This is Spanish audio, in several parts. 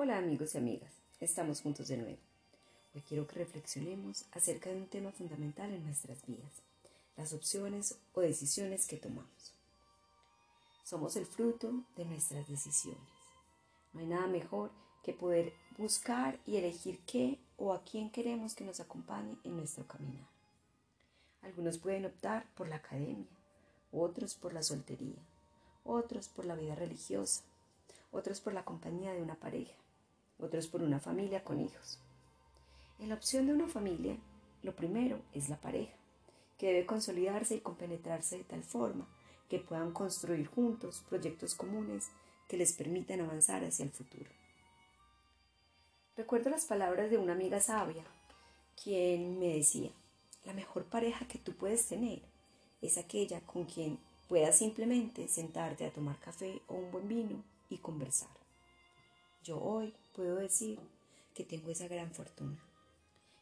Hola amigos y amigas, estamos juntos de nuevo. Hoy quiero que reflexionemos acerca de un tema fundamental en nuestras vidas, las opciones o decisiones que tomamos. Somos el fruto de nuestras decisiones. No hay nada mejor que poder buscar y elegir qué o a quién queremos que nos acompañe en nuestro caminar. Algunos pueden optar por la academia, otros por la soltería, otros por la vida religiosa, otros por la compañía de una pareja, otros por una familia con hijos. En la opción de una familia, lo primero es la pareja, que debe consolidarse y compenetrarse de tal forma que puedan construir juntos proyectos comunes que les permitan avanzar hacia el futuro. Recuerdo las palabras de una amiga sabia, quien me decía, la mejor pareja que tú puedes tener es aquella con quien puedas simplemente sentarte a tomar café o un buen vino y conversar. Yo hoy puedo decir que tengo esa gran fortuna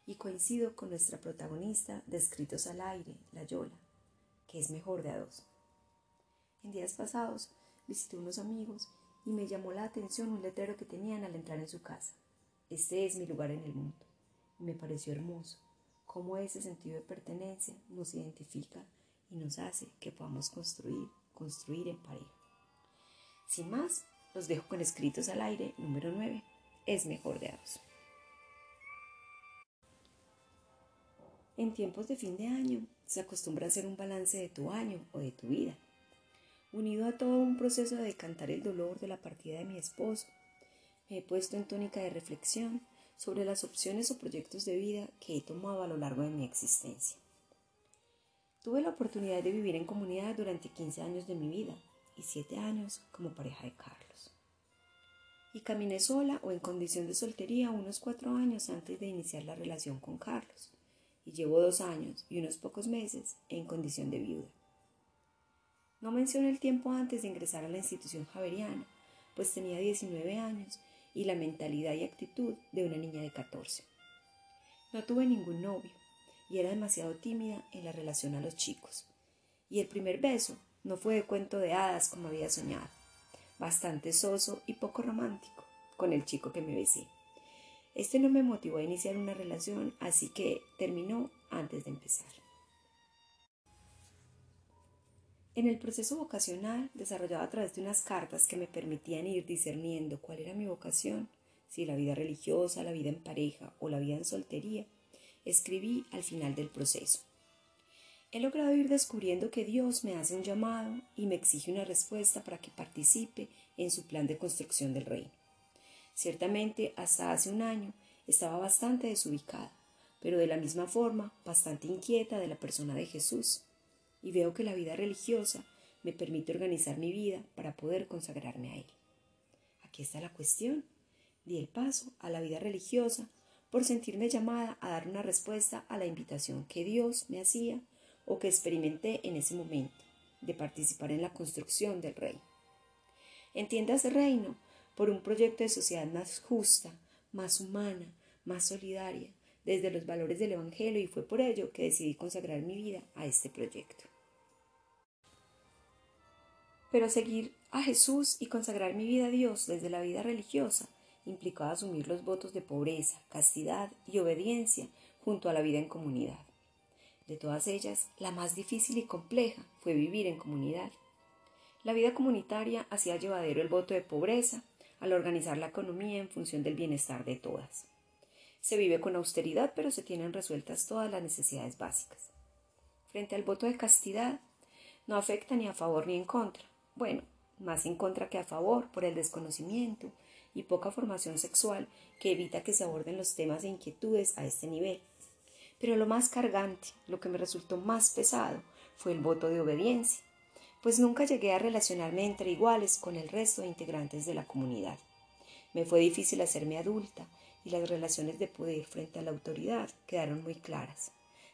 y coincido con nuestra protagonista de Escritos al Aire, La Yola, que es mejor de a dos. En días pasados visité unos amigos y me llamó la atención un letrero que tenían al entrar en su casa. Este es mi lugar en el mundo. Me pareció hermoso cómo ese sentido de pertenencia nos identifica y nos hace que podamos construir, construir en pareja. Sin más, los dejo con escritos al aire número 9. Es mejor de dos. En tiempos de fin de año se acostumbra a hacer un balance de tu año o de tu vida. Unido a todo un proceso de decantar el dolor de la partida de mi esposo, me he puesto en tónica de reflexión sobre las opciones o proyectos de vida que he tomado a lo largo de mi existencia. Tuve la oportunidad de vivir en comunidad durante 15 años de mi vida y 7 años como pareja de Carlos y caminé sola o en condición de soltería unos cuatro años antes de iniciar la relación con Carlos, y llevo dos años y unos pocos meses en condición de viuda. No mencioné el tiempo antes de ingresar a la institución javeriana, pues tenía 19 años y la mentalidad y actitud de una niña de 14. No tuve ningún novio y era demasiado tímida en la relación a los chicos. Y el primer beso no fue de cuento de hadas como había soñado bastante soso y poco romántico con el chico que me besé. Este no me motivó a iniciar una relación, así que terminó antes de empezar. En el proceso vocacional, desarrollado a través de unas cartas que me permitían ir discerniendo cuál era mi vocación, si la vida religiosa, la vida en pareja o la vida en soltería, escribí al final del proceso. He logrado ir descubriendo que Dios me hace un llamado y me exige una respuesta para que participe en su plan de construcción del reino. Ciertamente, hasta hace un año estaba bastante desubicada, pero de la misma forma bastante inquieta de la persona de Jesús, y veo que la vida religiosa me permite organizar mi vida para poder consagrarme a Él. Aquí está la cuestión. Di el paso a la vida religiosa por sentirme llamada a dar una respuesta a la invitación que Dios me hacía o que experimenté en ese momento de participar en la construcción del reino. ese reino por un proyecto de sociedad más justa, más humana, más solidaria, desde los valores del Evangelio y fue por ello que decidí consagrar mi vida a este proyecto. Pero seguir a Jesús y consagrar mi vida a Dios desde la vida religiosa implicaba asumir los votos de pobreza, castidad y obediencia junto a la vida en comunidad. De todas ellas, la más difícil y compleja fue vivir en comunidad. La vida comunitaria hacía llevadero el voto de pobreza al organizar la economía en función del bienestar de todas. Se vive con austeridad, pero se tienen resueltas todas las necesidades básicas. Frente al voto de castidad, no afecta ni a favor ni en contra. Bueno, más en contra que a favor por el desconocimiento y poca formación sexual que evita que se aborden los temas e inquietudes a este nivel. Pero lo más cargante, lo que me resultó más pesado, fue el voto de obediencia, pues nunca llegué a relacionarme entre iguales con el resto de integrantes de la comunidad. Me fue difícil hacerme adulta y las relaciones de poder frente a la autoridad quedaron muy claras.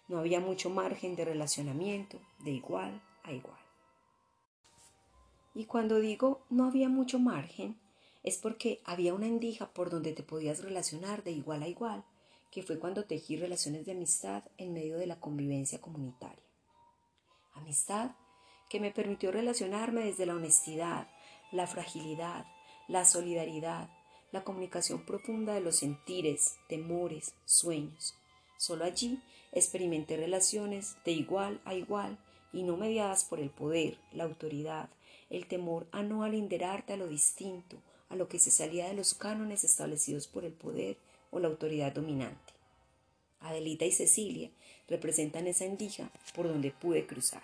No había mucho margen de relacionamiento de igual a igual. Y cuando digo no había mucho margen, es porque había una endija por donde te podías relacionar de igual a igual, que fue cuando tejí relaciones de amistad en medio de la convivencia comunitaria. Amistad que me permitió relacionarme desde la honestidad, la fragilidad, la solidaridad, la comunicación profunda de los sentires, temores, sueños. Solo allí experimenté relaciones de igual a igual y no mediadas por el poder, la autoridad, el temor a no alinderarte a lo distinto, a lo que se salía de los cánones establecidos por el poder o la autoridad dominante. Adelita y Cecilia representan esa endija por donde pude cruzar.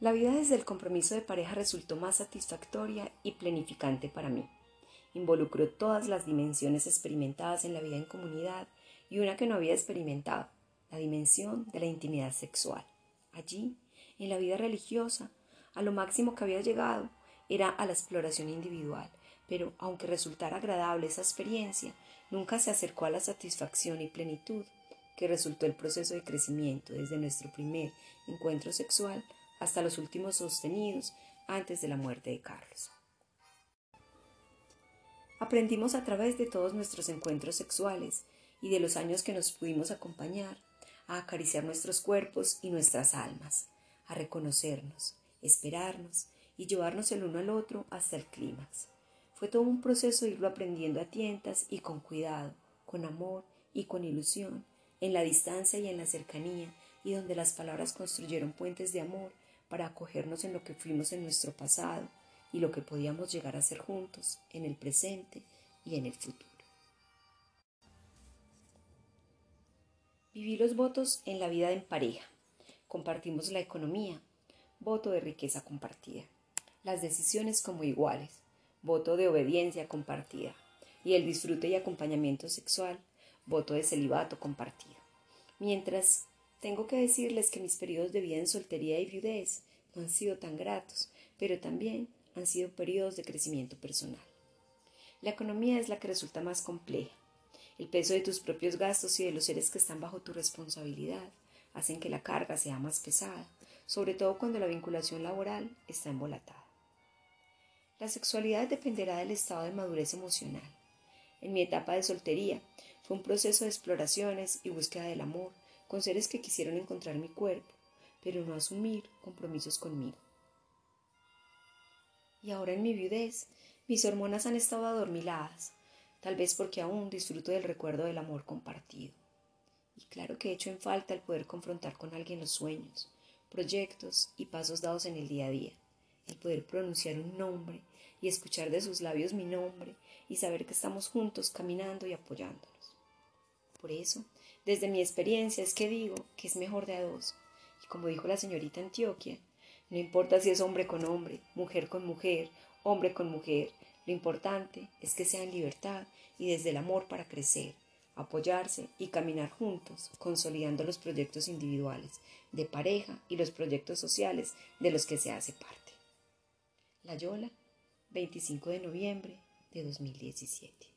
La vida desde el compromiso de pareja resultó más satisfactoria y planificante para mí. Involucró todas las dimensiones experimentadas en la vida en comunidad y una que no había experimentado, la dimensión de la intimidad sexual. Allí, en la vida religiosa, a lo máximo que había llegado era a la exploración individual, pero aunque resultara agradable esa experiencia, nunca se acercó a la satisfacción y plenitud que resultó el proceso de crecimiento desde nuestro primer encuentro sexual hasta los últimos sostenidos antes de la muerte de Carlos. Aprendimos a través de todos nuestros encuentros sexuales y de los años que nos pudimos acompañar a acariciar nuestros cuerpos y nuestras almas, a reconocernos, esperarnos y llevarnos el uno al otro hasta el clímax. Fue todo un proceso irlo aprendiendo a tientas y con cuidado, con amor y con ilusión, en la distancia y en la cercanía, y donde las palabras construyeron puentes de amor para acogernos en lo que fuimos en nuestro pasado y lo que podíamos llegar a ser juntos en el presente y en el futuro. Viví los votos en la vida en pareja. Compartimos la economía, voto de riqueza compartida. Las decisiones como iguales, voto de obediencia compartida. Y el disfrute y acompañamiento sexual, voto de celibato compartido. Mientras tengo que decirles que mis periodos de vida en soltería y viudez no han sido tan gratos, pero también han sido periodos de crecimiento personal. La economía es la que resulta más compleja el peso de tus propios gastos y de los seres que están bajo tu responsabilidad hacen que la carga sea más pesada, sobre todo cuando la vinculación laboral está embolatada. La sexualidad dependerá del estado de madurez emocional. En mi etapa de soltería fue un proceso de exploraciones y búsqueda del amor con seres que quisieron encontrar mi cuerpo, pero no asumir compromisos conmigo. Y ahora en mi viudez, mis hormonas han estado adormiladas, tal vez porque aún disfruto del recuerdo del amor compartido. Y claro que he hecho en falta el poder confrontar con alguien los sueños, proyectos y pasos dados en el día a día, el poder pronunciar un nombre y escuchar de sus labios mi nombre y saber que estamos juntos caminando y apoyándonos. Por eso, desde mi experiencia es que digo que es mejor de a dos, y como dijo la señorita Antioquia, no importa si es hombre con hombre, mujer con mujer, hombre con mujer, lo importante es que sea en libertad y desde el amor para crecer, apoyarse y caminar juntos, consolidando los proyectos individuales, de pareja y los proyectos sociales de los que se hace parte. La Yola, 25 de noviembre de 2017.